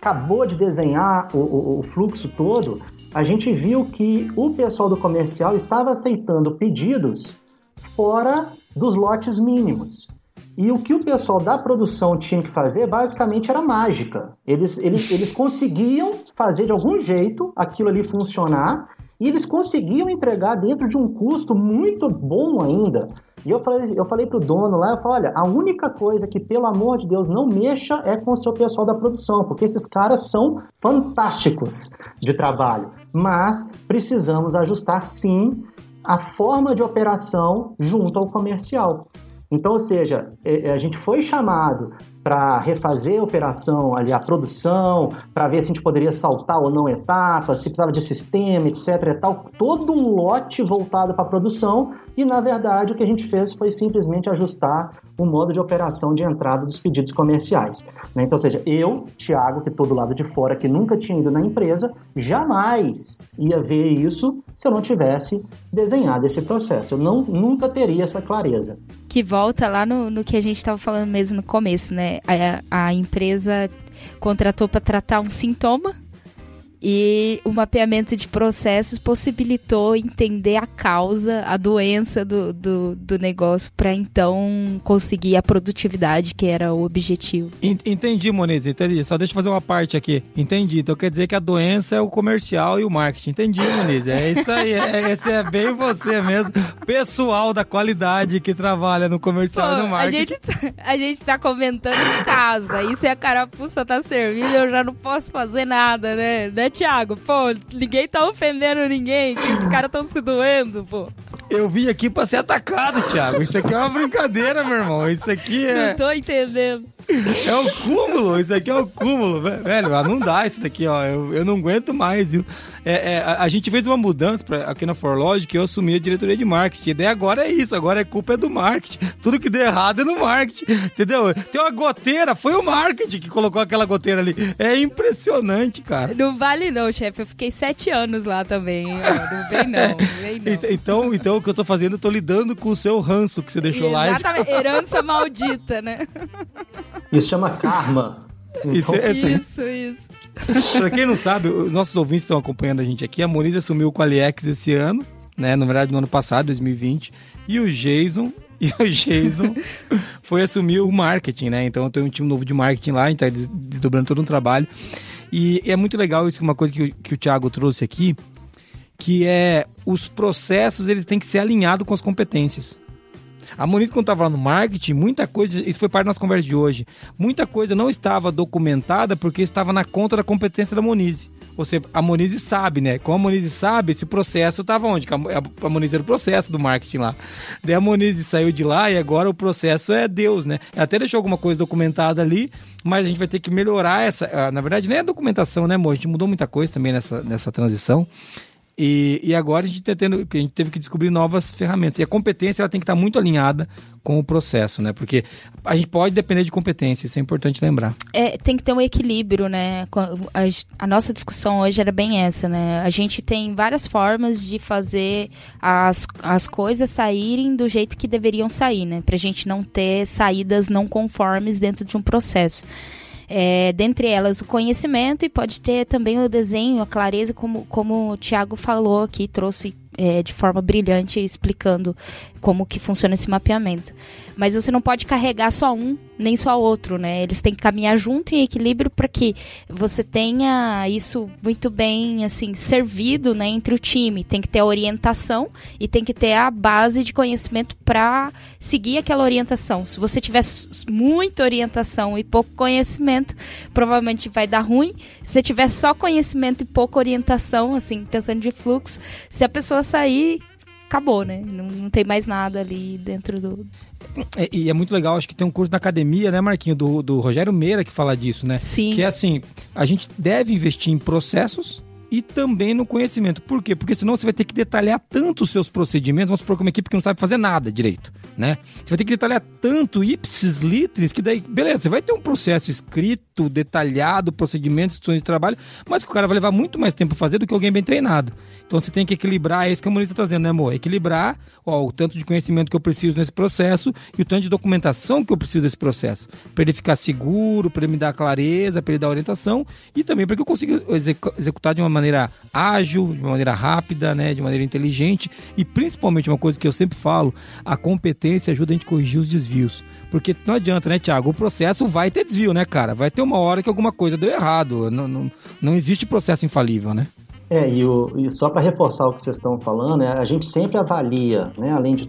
acabou de desenhar o, o, o fluxo todo, a gente viu que o pessoal do comercial estava aceitando pedidos fora dos lotes mínimos. E o que o pessoal da produção tinha que fazer, basicamente, era mágica. Eles, eles, eles conseguiam fazer de algum jeito aquilo ali funcionar e eles conseguiam entregar dentro de um custo muito bom ainda. E eu falei, eu falei pro dono lá, eu falei, olha, a única coisa que, pelo amor de Deus, não mexa é com o seu pessoal da produção, porque esses caras são fantásticos de trabalho. Mas precisamos ajustar sim a forma de operação junto ao comercial. Então, ou seja, é, é, a gente foi chamado para refazer a operação ali, a produção, para ver se a gente poderia saltar ou não etapas, se precisava de sistema, etc. E tal, todo um lote voltado para a produção e, na verdade, o que a gente fez foi simplesmente ajustar o modo de operação de entrada dos pedidos comerciais. Né? Então, ou seja, eu, Thiago, que estou do lado de fora, que nunca tinha ido na empresa, jamais ia ver isso se eu não tivesse desenhado esse processo. Eu não, nunca teria essa clareza. Que volta lá no, no que a gente estava falando mesmo no começo, né? A, a empresa contratou para tratar um sintoma e o mapeamento de processos possibilitou entender a causa, a doença do, do, do negócio, para então conseguir a produtividade que era o objetivo. Entendi, Moniz, entendi. Só deixa eu fazer uma parte aqui. Entendi. Então quer dizer que a doença é o comercial e o marketing. Entendi, Moniz. É isso aí. É, esse é bem você mesmo. Pessoal da qualidade que trabalha no comercial Pô, e no marketing. A gente, tá, a gente tá comentando em casa. Aí se a carapuça tá servindo, eu já não posso fazer nada, né? né Thiago? Pô, ninguém tá ofendendo ninguém, que os caras tão se doendo, pô. Eu vim aqui pra ser atacado, Thiago. Isso aqui é uma brincadeira, meu irmão. Isso aqui é. Não tô entendendo. É o cúmulo, isso aqui é o cúmulo, velho. Não dá isso daqui, ó. Eu, eu não aguento mais, viu? É, é, a, a, gente fez uma mudança pra, aqui na Forlogic que eu assumi a diretoria de marketing. E daí agora é isso, agora é culpa é do marketing. Tudo que deu errado é no marketing, entendeu? Tem uma goteira, foi o marketing que colocou aquela goteira ali. É impressionante, cara. Não vale não, chefe. Eu fiquei sete anos lá também. Não vem não, não vem não. Então, então o que eu tô fazendo, eu tô lidando com o seu ranço que você deixou Exatamente. lá. Exatamente, herança maldita, né? Isso chama karma. Isso, isso, isso. pra quem não sabe, os nossos ouvintes estão acompanhando a gente aqui. A Moniz assumiu o Qualiex esse ano, né? Na verdade, no ano passado, 2020. E o Jason e o Jason foi assumir o marketing, né? Então eu tenho um time novo de marketing lá, a gente tá desdobrando todo um trabalho. E é muito legal isso, uma coisa que, que o Thiago trouxe aqui, que é os processos eles têm que ser alinhados com as competências. A Moniz, quando estava lá no marketing, muita coisa, isso foi parte da nossa conversa de hoje, muita coisa não estava documentada porque estava na conta da competência da Moniz. você, a Monize sabe, né? Como a Monize sabe, esse processo estava onde? A Monize era o processo do marketing lá. Daí a Monize saiu de lá e agora o processo é Deus, né? Até deixou alguma coisa documentada ali, mas a gente vai ter que melhorar essa. Ah, na verdade, nem a documentação, né, amor? A gente mudou muita coisa também nessa, nessa transição. E, e agora a gente, tá tendo, a gente teve que descobrir novas ferramentas. E a competência ela tem que estar muito alinhada com o processo, né? Porque a gente pode depender de competência, isso é importante lembrar. É, tem que ter um equilíbrio, né? A, a, nossa discussão hoje era bem essa, né? A gente tem várias formas de fazer as, as coisas saírem do jeito que deveriam sair, né? Pra gente não ter saídas não conformes dentro de um processo. É, dentre elas o conhecimento e pode ter também o desenho, a clareza, como, como o Tiago falou aqui, trouxe é, de forma brilhante explicando como que funciona esse mapeamento. Mas você não pode carregar só um nem só outro, né? Eles têm que caminhar junto em equilíbrio para que você tenha isso muito bem assim servido, né, entre o time. Tem que ter a orientação e tem que ter a base de conhecimento para seguir aquela orientação. Se você tiver muita orientação e pouco conhecimento, provavelmente vai dar ruim. Se você tiver só conhecimento e pouca orientação, assim, pensando de fluxo, se a pessoa sair acabou, né? Não, não tem mais nada ali dentro do. É, e é muito legal, acho que tem um curso na academia, né, Marquinho, do, do Rogério Meira que fala disso, né? Sim. Que é assim, a gente deve investir em processos e também no conhecimento. Por quê? Porque senão você vai ter que detalhar tanto os seus procedimentos, vamos supor que uma equipe que não sabe fazer nada direito, né? Você vai ter que detalhar tanto ipsis litris que daí, beleza, você vai ter um processo escrito, detalhado, procedimentos, instruções de trabalho, mas que o cara vai levar muito mais tempo a fazer do que alguém bem treinado. Então você tem que equilibrar, é isso que a Moniz está trazendo, né, amor? Equilibrar ó, o tanto de conhecimento que eu preciso nesse processo e o tanto de documentação que eu preciso desse processo. Para ele ficar seguro, para ele me dar clareza, para ele dar orientação e também para que eu consiga executar de uma maneira ágil, de maneira rápida, né, de maneira inteligente e principalmente uma coisa que eu sempre falo, a competência ajuda a gente a corrigir os desvios. Porque não adianta, né, Tiago? O processo vai ter desvio, né, cara? Vai ter uma hora que alguma coisa deu errado. Não, não, não existe processo infalível, né? É, e, o, e só para reforçar o que vocês estão falando, né, a gente sempre avalia, né, além de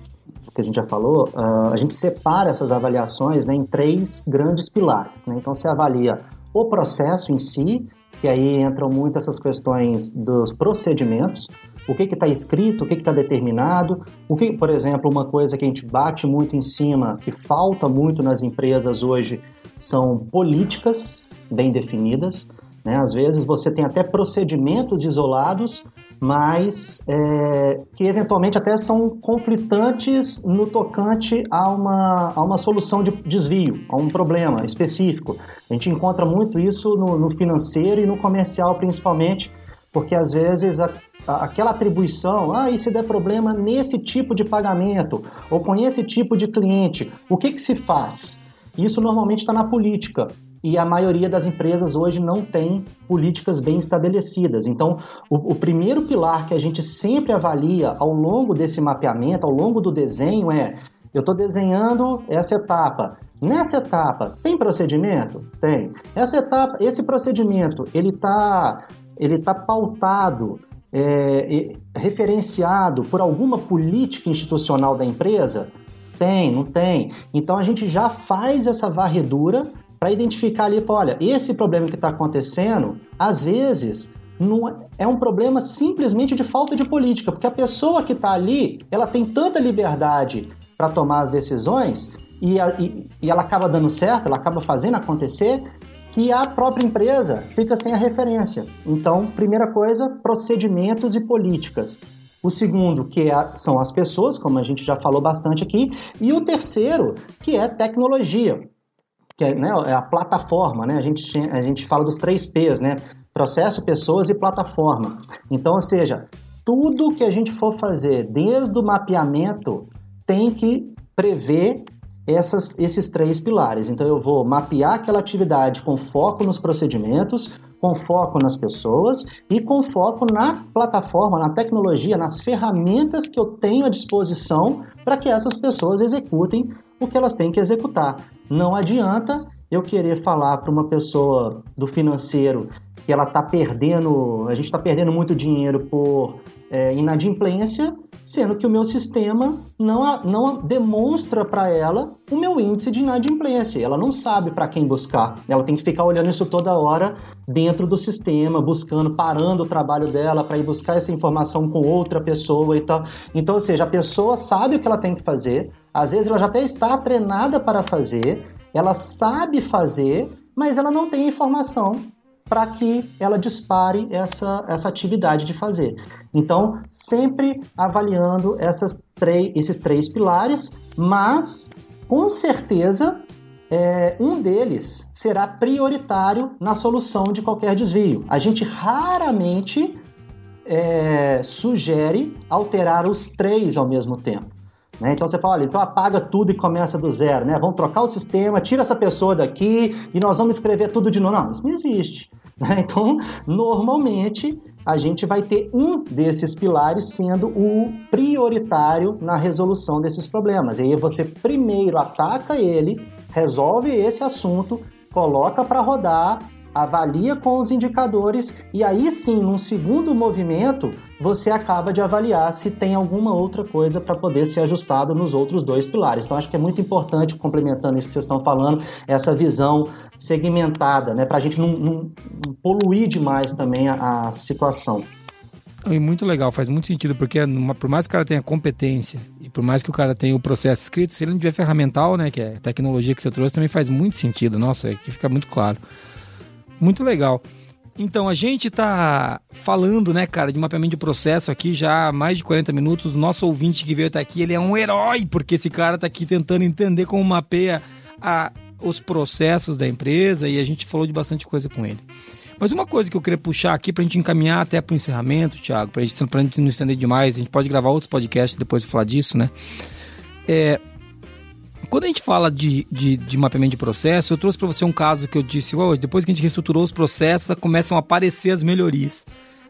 que a gente já falou, uh, a gente separa essas avaliações né, em três grandes pilares. Né? Então, você avalia o processo em si, que aí entram muito essas questões dos procedimentos, o que está escrito, o que está determinado, o que, por exemplo, uma coisa que a gente bate muito em cima, que falta muito nas empresas hoje, são políticas bem definidas. Né? Às vezes você tem até procedimentos isolados, mas é, que eventualmente até são conflitantes no tocante a uma, a uma solução de desvio, a um problema específico. A gente encontra muito isso no, no financeiro e no comercial, principalmente, porque às vezes a, a, aquela atribuição, ah, e se der problema nesse tipo de pagamento ou com esse tipo de cliente, o que, que se faz? Isso normalmente está na política e a maioria das empresas hoje não tem políticas bem estabelecidas. Então, o, o, primeiro pilar que a gente sempre avalia ao longo desse mapeamento, ao longo do desenho, é: eu estou desenhando essa etapa. Nessa etapa, tem procedimento? Tem. Essa etapa, esse procedimento, ele está ele tá pautado, é, referenciado por alguma política institucional da empresa? Tem, não tem. Então a gente já faz essa varredura para identificar ali, olha, esse problema que está acontecendo, às vezes não é um problema simplesmente de falta de política, porque a pessoa que está ali, ela tem tanta liberdade para tomar as decisões e, a, e, e ela acaba dando certo, ela acaba fazendo acontecer, que a própria empresa fica sem a referência. Então, primeira coisa, procedimentos e políticas. O segundo, que é, são as pessoas, como a gente já falou bastante aqui. E o terceiro, que é tecnologia que é, né, é a plataforma, né? A gente, a gente fala dos três P's, né? Processo, pessoas e plataforma. Então, ou seja, tudo que a gente for fazer, desde o mapeamento, tem que prever essas, esses três pilares. Então, eu vou mapear aquela atividade com foco nos procedimentos, com foco nas pessoas e com foco na plataforma, na tecnologia, nas ferramentas que eu tenho à disposição para que essas pessoas executem o que elas têm que executar. Não adianta eu querer falar para uma pessoa do financeiro que ela está perdendo, a gente está perdendo muito dinheiro por é, inadimplência, sendo que o meu sistema não, não demonstra para ela o meu índice de inadimplência. Ela não sabe para quem buscar. Ela tem que ficar olhando isso toda hora dentro do sistema, buscando, parando o trabalho dela para ir buscar essa informação com outra pessoa e tal. Então, ou seja, a pessoa sabe o que ela tem que fazer, às vezes ela já até está treinada para fazer, ela sabe fazer, mas ela não tem informação para que ela dispare essa, essa atividade de fazer. Então, sempre avaliando essas três, esses três pilares, mas com certeza é, um deles será prioritário na solução de qualquer desvio. A gente raramente é, sugere alterar os três ao mesmo tempo. Né? Então você fala, olha, então apaga tudo e começa do zero, né? Vamos trocar o sistema, tira essa pessoa daqui e nós vamos escrever tudo de novo. Não, isso não existe. Né? Então, normalmente, a gente vai ter um desses pilares sendo o prioritário na resolução desses problemas. E aí você primeiro ataca ele, resolve esse assunto, coloca para rodar, avalia com os indicadores e aí sim, num segundo movimento, você acaba de avaliar se tem alguma outra coisa para poder ser ajustado nos outros dois pilares. Então, acho que é muito importante, complementando isso que vocês estão falando, essa visão segmentada, né, para a gente não, não, poluir demais também a, a situação. E muito legal, faz muito sentido, porque numa, por mais que o cara tenha competência e por mais que o cara tenha o processo escrito, se ele não tiver ferramental, né, que é a tecnologia que você trouxe, também faz muito sentido. Nossa, aqui fica muito claro. Muito legal. Então, a gente está falando, né, cara, de mapeamento de processo aqui já há mais de 40 minutos. Nosso ouvinte que veio até aqui, ele é um herói, porque esse cara está aqui tentando entender como mapeia a, os processos da empresa e a gente falou de bastante coisa com ele. Mas uma coisa que eu queria puxar aqui para a gente encaminhar até para o encerramento, Thiago, para a gente não estender demais, a gente pode gravar outros podcasts depois para falar disso, né? É, quando a gente fala de, de, de mapeamento de processo, eu trouxe para você um caso que eu disse, oh, depois que a gente reestruturou os processos, começam a aparecer as melhorias.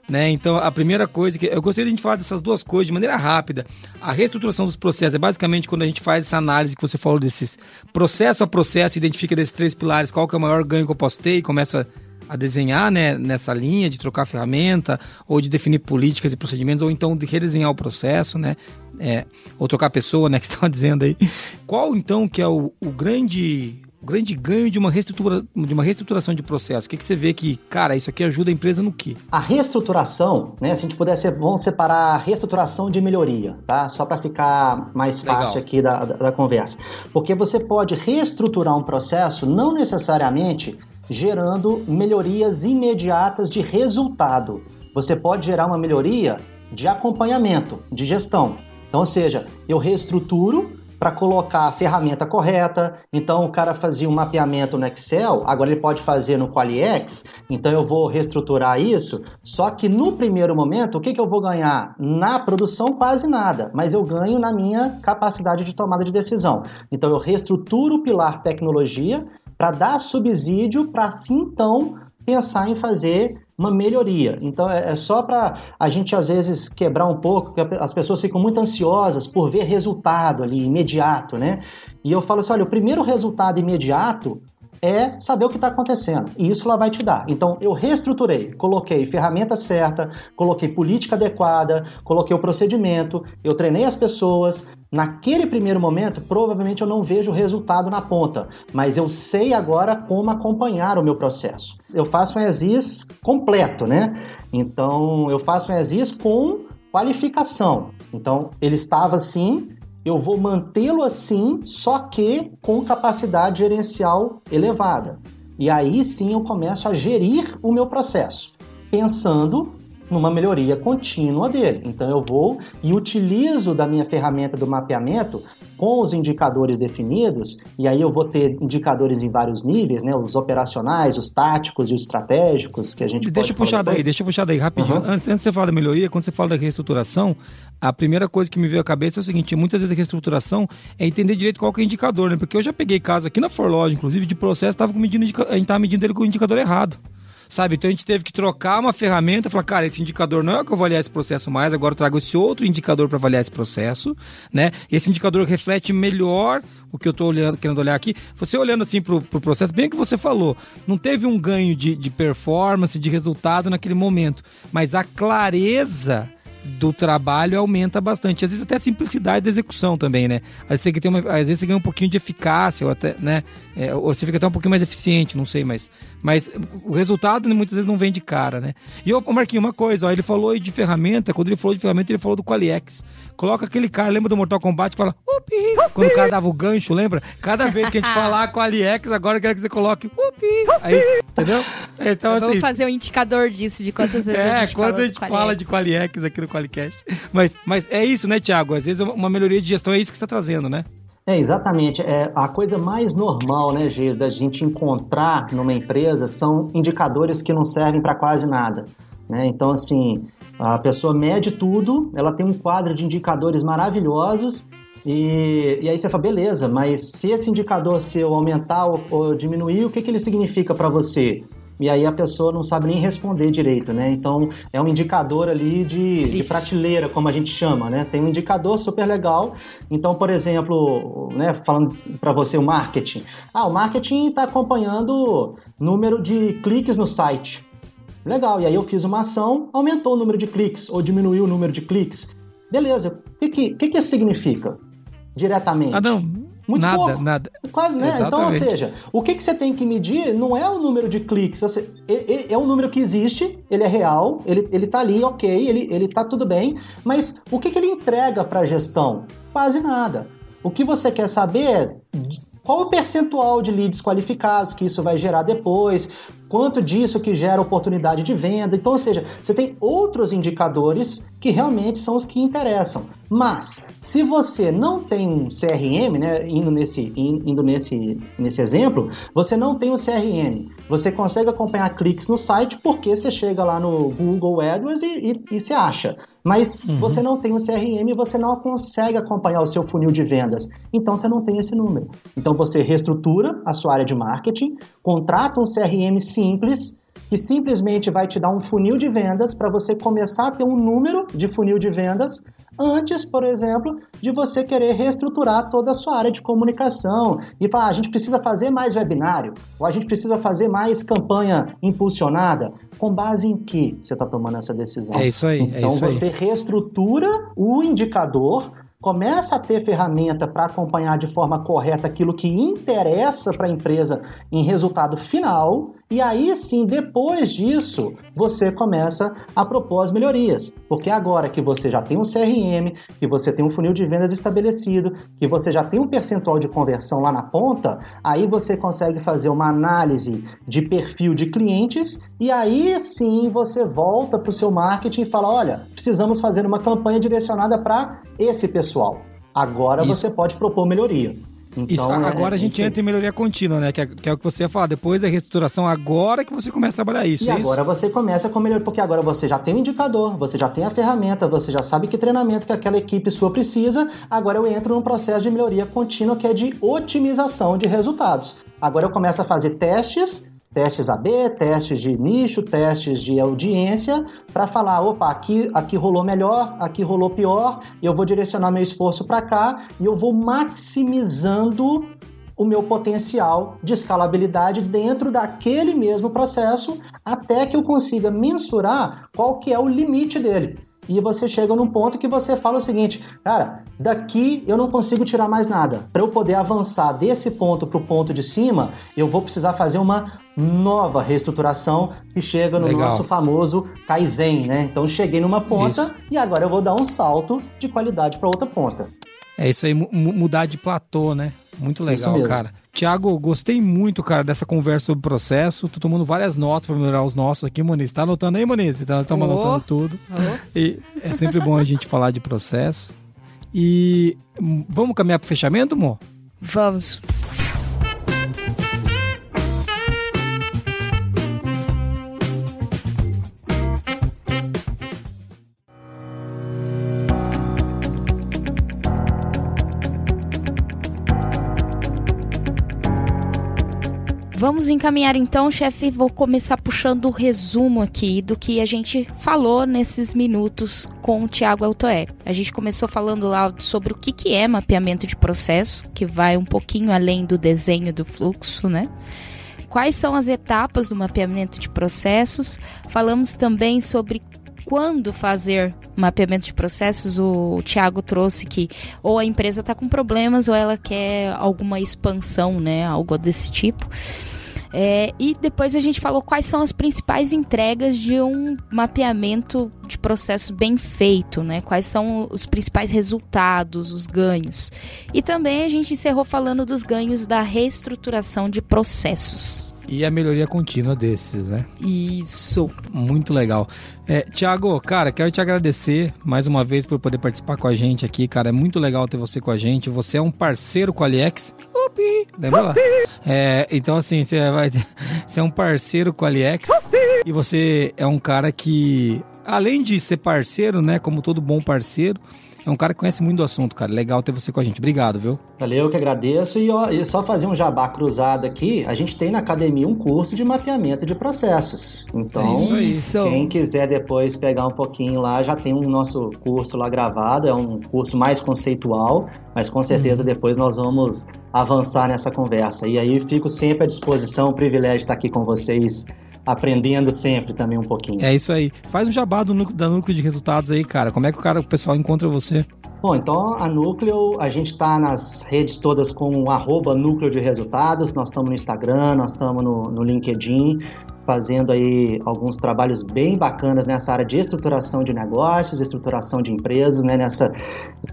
Né? Então, a primeira coisa que eu gostaria de a gente falar dessas duas coisas de maneira rápida. A reestruturação dos processos é basicamente quando a gente faz essa análise que você falou desses processo a processo, identifica desses três pilares qual que é o maior ganho que eu posso ter e começa a desenhar né, nessa linha de trocar ferramenta ou de definir políticas e procedimentos ou então de redesenhar o processo, né? é, ou trocar pessoa, né, que estava dizendo aí. Qual então que é o, o grande o grande ganho de uma, reestrutura, de uma reestruturação de processo? O que, que você vê que, cara, isso aqui ajuda a empresa no quê? A reestruturação, né? Se a gente pudesse, vamos separar reestruturação de melhoria, tá? Só para ficar mais fácil Legal. aqui da, da, da conversa. Porque você pode reestruturar um processo não necessariamente gerando melhorias imediatas de resultado. Você pode gerar uma melhoria de acompanhamento, de gestão. Então, ou seja, eu reestruturo para colocar a ferramenta correta. Então, o cara fazia um mapeamento no Excel, agora ele pode fazer no Qualiex. Então, eu vou reestruturar isso. Só que no primeiro momento, o que, que eu vou ganhar? Na produção, quase nada, mas eu ganho na minha capacidade de tomada de decisão. Então, eu reestruturo o pilar tecnologia para dar subsídio para, assim, então, pensar em fazer uma melhoria. Então é, é só para a gente às vezes quebrar um pouco, porque as pessoas ficam muito ansiosas por ver resultado ali imediato, né? E eu falo assim, olha, o primeiro resultado imediato é saber o que está acontecendo. E isso ela vai te dar. Então, eu reestruturei, coloquei ferramenta certa, coloquei política adequada, coloquei o procedimento, eu treinei as pessoas. Naquele primeiro momento, provavelmente eu não vejo o resultado na ponta, mas eu sei agora como acompanhar o meu processo. Eu faço um ESIS completo, né? Então, eu faço um ESIS com qualificação. Então, ele estava assim, eu vou mantê-lo assim, só que com capacidade gerencial elevada. E aí sim eu começo a gerir o meu processo, pensando numa melhoria contínua dele. Então eu vou e utilizo da minha ferramenta do mapeamento com os indicadores definidos, e aí eu vou ter indicadores em vários níveis, né? Os operacionais, os táticos e os estratégicos que a gente Deixa eu puxar daí, deixa eu puxar daí rapidinho. Uhum. Antes, antes de você falar da melhoria, quando você fala da reestruturação, a primeira coisa que me veio à cabeça é o seguinte: muitas vezes a reestruturação é entender direito qual que é o indicador, né? Porque eu já peguei caso aqui na Forlog, inclusive, de processo, tava medindo, a gente estava medindo ele com o indicador errado. Sabe? Então a gente teve que trocar uma ferramenta, falar, cara, esse indicador não é o que eu vou avaliar esse processo mais, agora eu trago esse outro indicador para avaliar esse processo, né? Esse indicador reflete melhor o que eu estou olhando, querendo olhar aqui. Você olhando assim para o pro processo, bem que você falou, não teve um ganho de, de performance, de resultado naquele momento, mas a clareza do trabalho aumenta bastante. Às vezes até a simplicidade da execução também, né? Às vezes você, tem uma, às vezes você ganha um pouquinho de eficácia, ou até, né? É, ou você fica até um pouquinho mais eficiente, não sei, mas, mas o resultado né, muitas vezes não vem de cara, né? E o Marquinho, uma coisa, ó, ele falou de ferramenta, quando ele falou de ferramenta, ele falou do Qualiex. Coloca aquele cara, lembra do Mortal Kombat, fala upi, quando o cara dava o gancho, lembra? Cada vez que a gente falar Qualiex, agora eu quero que você coloque upi. Aí, entendeu? Então, assim, Vamos fazer um indicador disso, de quantas vezes é, a gente quando a gente fala de Qualiex aqui no Qualicast. Mas, mas é isso, né, Tiago? Às vezes uma melhoria de gestão é isso que você está trazendo, né? É, exatamente. É, a coisa mais normal, né, Geis, da gente encontrar numa empresa são indicadores que não servem para quase nada. Né? Então, assim, a pessoa mede tudo, ela tem um quadro de indicadores maravilhosos e, e aí você fala, beleza, mas se esse indicador seu aumentar ou, ou diminuir, o que, que ele significa para você? e aí a pessoa não sabe nem responder direito, né? Então é um indicador ali de, de prateleira, como a gente chama, né? Tem um indicador super legal. Então, por exemplo, né, falando para você o marketing. Ah, o marketing está acompanhando número de cliques no site. Legal, e aí eu fiz uma ação, aumentou o número de cliques ou diminuiu o número de cliques. Beleza, o que, que, que, que isso significa diretamente? Ah, não, muito nada, pouco. Nada, Quase, né? Então, ou seja, o que, que você tem que medir não é o número de cliques. É um número que existe, ele é real, ele, ele tá ali, ok, ele, ele tá tudo bem, mas o que, que ele entrega para a gestão? Quase nada. O que você quer saber é qual o percentual de leads qualificados que isso vai gerar depois? Quanto disso que gera oportunidade de venda? Então, ou seja, você tem outros indicadores que realmente são os que interessam. Mas, se você não tem um CRM, né, indo nesse, indo nesse, nesse exemplo, você não tem um CRM. Você consegue acompanhar cliques no site porque você chega lá no Google AdWords e, e, e se acha. Mas uhum. você não tem um CRM e você não consegue acompanhar o seu funil de vendas. Então você não tem esse número. Então você reestrutura a sua área de marketing, contrata um CRM simples que simplesmente vai te dar um funil de vendas para você começar a ter um número de funil de vendas antes, por exemplo, de você querer reestruturar toda a sua área de comunicação e falar, ah, a gente precisa fazer mais webinário, ou a gente precisa fazer mais campanha impulsionada. Com base em que você está tomando essa decisão? É isso aí. Então é isso você aí. reestrutura o indicador começa a ter ferramenta para acompanhar de forma correta aquilo que interessa para a empresa em resultado final, e aí sim, depois disso, você começa a propor as melhorias. Porque agora que você já tem um CRM, que você tem um funil de vendas estabelecido, que você já tem um percentual de conversão lá na ponta, aí você consegue fazer uma análise de perfil de clientes e aí sim você volta para o seu marketing e fala: olha, precisamos fazer uma campanha direcionada para esse pessoal. Agora Isso. você pode propor melhoria. Então, isso, é, agora é, a gente entra em melhoria contínua, né? Que é, que é, o que você ia falar. Depois da reestruturação, agora que você começa a trabalhar isso. E é agora isso? você começa com melhoria, porque agora você já tem o um indicador, você já tem a ferramenta, você já sabe que treinamento que aquela equipe sua precisa. Agora eu entro num processo de melhoria contínua que é de otimização de resultados. Agora eu começo a fazer testes testes AB, testes de nicho, testes de audiência, para falar, opa, aqui, aqui rolou melhor, aqui rolou pior, eu vou direcionar meu esforço para cá e eu vou maximizando o meu potencial de escalabilidade dentro daquele mesmo processo até que eu consiga mensurar qual que é o limite dele e você chega num ponto que você fala o seguinte, cara, daqui eu não consigo tirar mais nada. Para eu poder avançar desse ponto para o ponto de cima, eu vou precisar fazer uma nova reestruturação que chega no Legal. nosso famoso Kaizen, né? Então cheguei numa ponta isso. e agora eu vou dar um salto de qualidade para outra ponta. É isso aí, mudar de platô, né? Muito legal, cara. Tiago, gostei muito, cara, dessa conversa sobre o processo. Tô tomando várias notas para melhorar os nossos aqui, Moniz. Tá anotando aí, Moniz? Então, estamos oh. anotando tudo. Oh. E é sempre bom a gente falar de processo. E hum, vamos caminhar pro fechamento, amor? Vamos. Vamos encaminhar então, chefe. Vou começar puxando o resumo aqui do que a gente falou nesses minutos com o Tiago Altoé. A gente começou falando lá sobre o que, que é mapeamento de processo, que vai um pouquinho além do desenho do fluxo, né? Quais são as etapas do mapeamento de processos? Falamos também sobre quando fazer mapeamento de processos, o Thiago trouxe que ou a empresa está com problemas ou ela quer alguma expansão, né? Algo desse tipo. É, e depois a gente falou quais são as principais entregas de um mapeamento de processo bem feito, né? Quais são os principais resultados, os ganhos. E também a gente encerrou falando dos ganhos da reestruturação de processos. E a melhoria contínua desses, né? Isso. Muito legal. É, Tiago, cara, quero te agradecer mais uma vez por poder participar com a gente aqui, cara. É muito legal ter você com a gente. Você é um parceiro com a AliEx. Upi! Lembra lá? É, então, assim, você vai. Você é um parceiro com a AliEx. E você é um cara que, além de ser parceiro, né? Como todo bom parceiro é um cara que conhece muito do assunto, cara. Legal ter você com a gente. Obrigado, viu? Valeu, que agradeço. E, ó, e só fazer um jabá cruzado aqui, a gente tem na academia um curso de mapeamento de processos. Então, é isso quem quiser depois pegar um pouquinho lá, já tem um nosso curso lá gravado. É um curso mais conceitual, mas com certeza hum. depois nós vamos avançar nessa conversa. E aí fico sempre à disposição, um privilégio estar aqui com vocês aprendendo sempre também um pouquinho. É isso aí. Faz um jabá do núcleo, da núcleo de resultados aí, cara. Como é que o cara, o pessoal encontra você? Bom, então a Núcleo, a gente está nas redes todas com arroba Núcleo de Resultados, nós estamos no Instagram, nós estamos no, no LinkedIn, fazendo aí alguns trabalhos bem bacanas nessa área de estruturação de negócios, estruturação de empresas, né? Nessa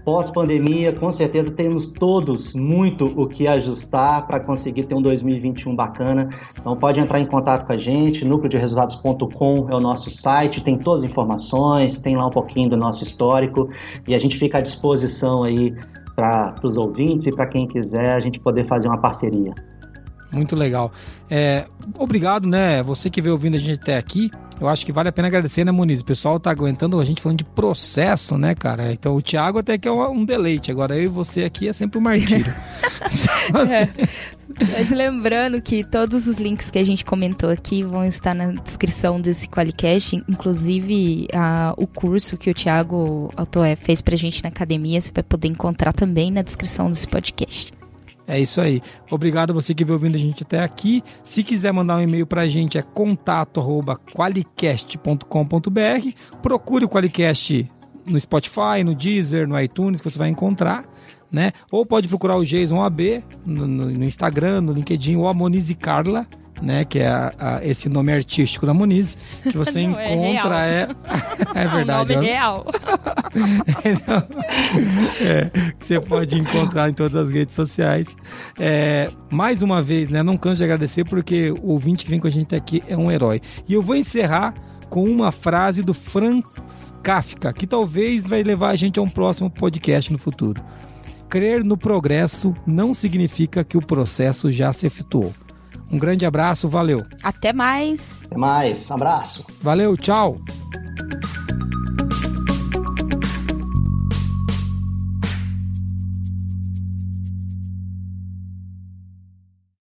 pós-pandemia, com certeza temos todos muito o que ajustar para conseguir ter um 2021 bacana. Então pode entrar em contato com a gente, núcleoderesultados.com é o nosso site, tem todas as informações, tem lá um pouquinho do nosso histórico e a gente fica à disposição aí para os ouvintes e para quem quiser a gente poder fazer uma parceria. Muito legal. É, obrigado, né? Você que veio ouvindo a gente até aqui. Eu acho que vale a pena agradecer, né, Muniz? O pessoal tá aguentando a gente falando de processo, né, cara? Então o Thiago até que é um deleite. Agora eu e você aqui é sempre um martírio. assim... é. Mas lembrando que todos os links que a gente comentou aqui vão estar na descrição desse Qualicast, inclusive a, o curso que o Thiago Autoé fez pra gente na academia, você vai poder encontrar também na descrição desse podcast. É isso aí. Obrigado a você que veio ouvindo a gente até aqui. Se quiser mandar um e-mail pra gente é contato@qualicast.com.br. Procure o Qualicast no Spotify, no Deezer, no iTunes que você vai encontrar. Né? Ou pode procurar o Jason AB no, no, no Instagram, no LinkedIn, ou a Monize Carla, né? Que é a, a, esse nome artístico da Moniz, que você Não, é encontra é, é, é verdade. É um nome real. é, que você pode encontrar em todas as redes sociais. É, mais uma vez, né? Não canso de agradecer porque o ouvinte que vem com a gente aqui é um herói. E eu vou encerrar com uma frase do Franz Kafka, que talvez vai levar a gente a um próximo podcast no futuro. Crer no progresso não significa que o processo já se efetuou. Um grande abraço, valeu. Até mais. Até mais, um abraço. Valeu, tchau.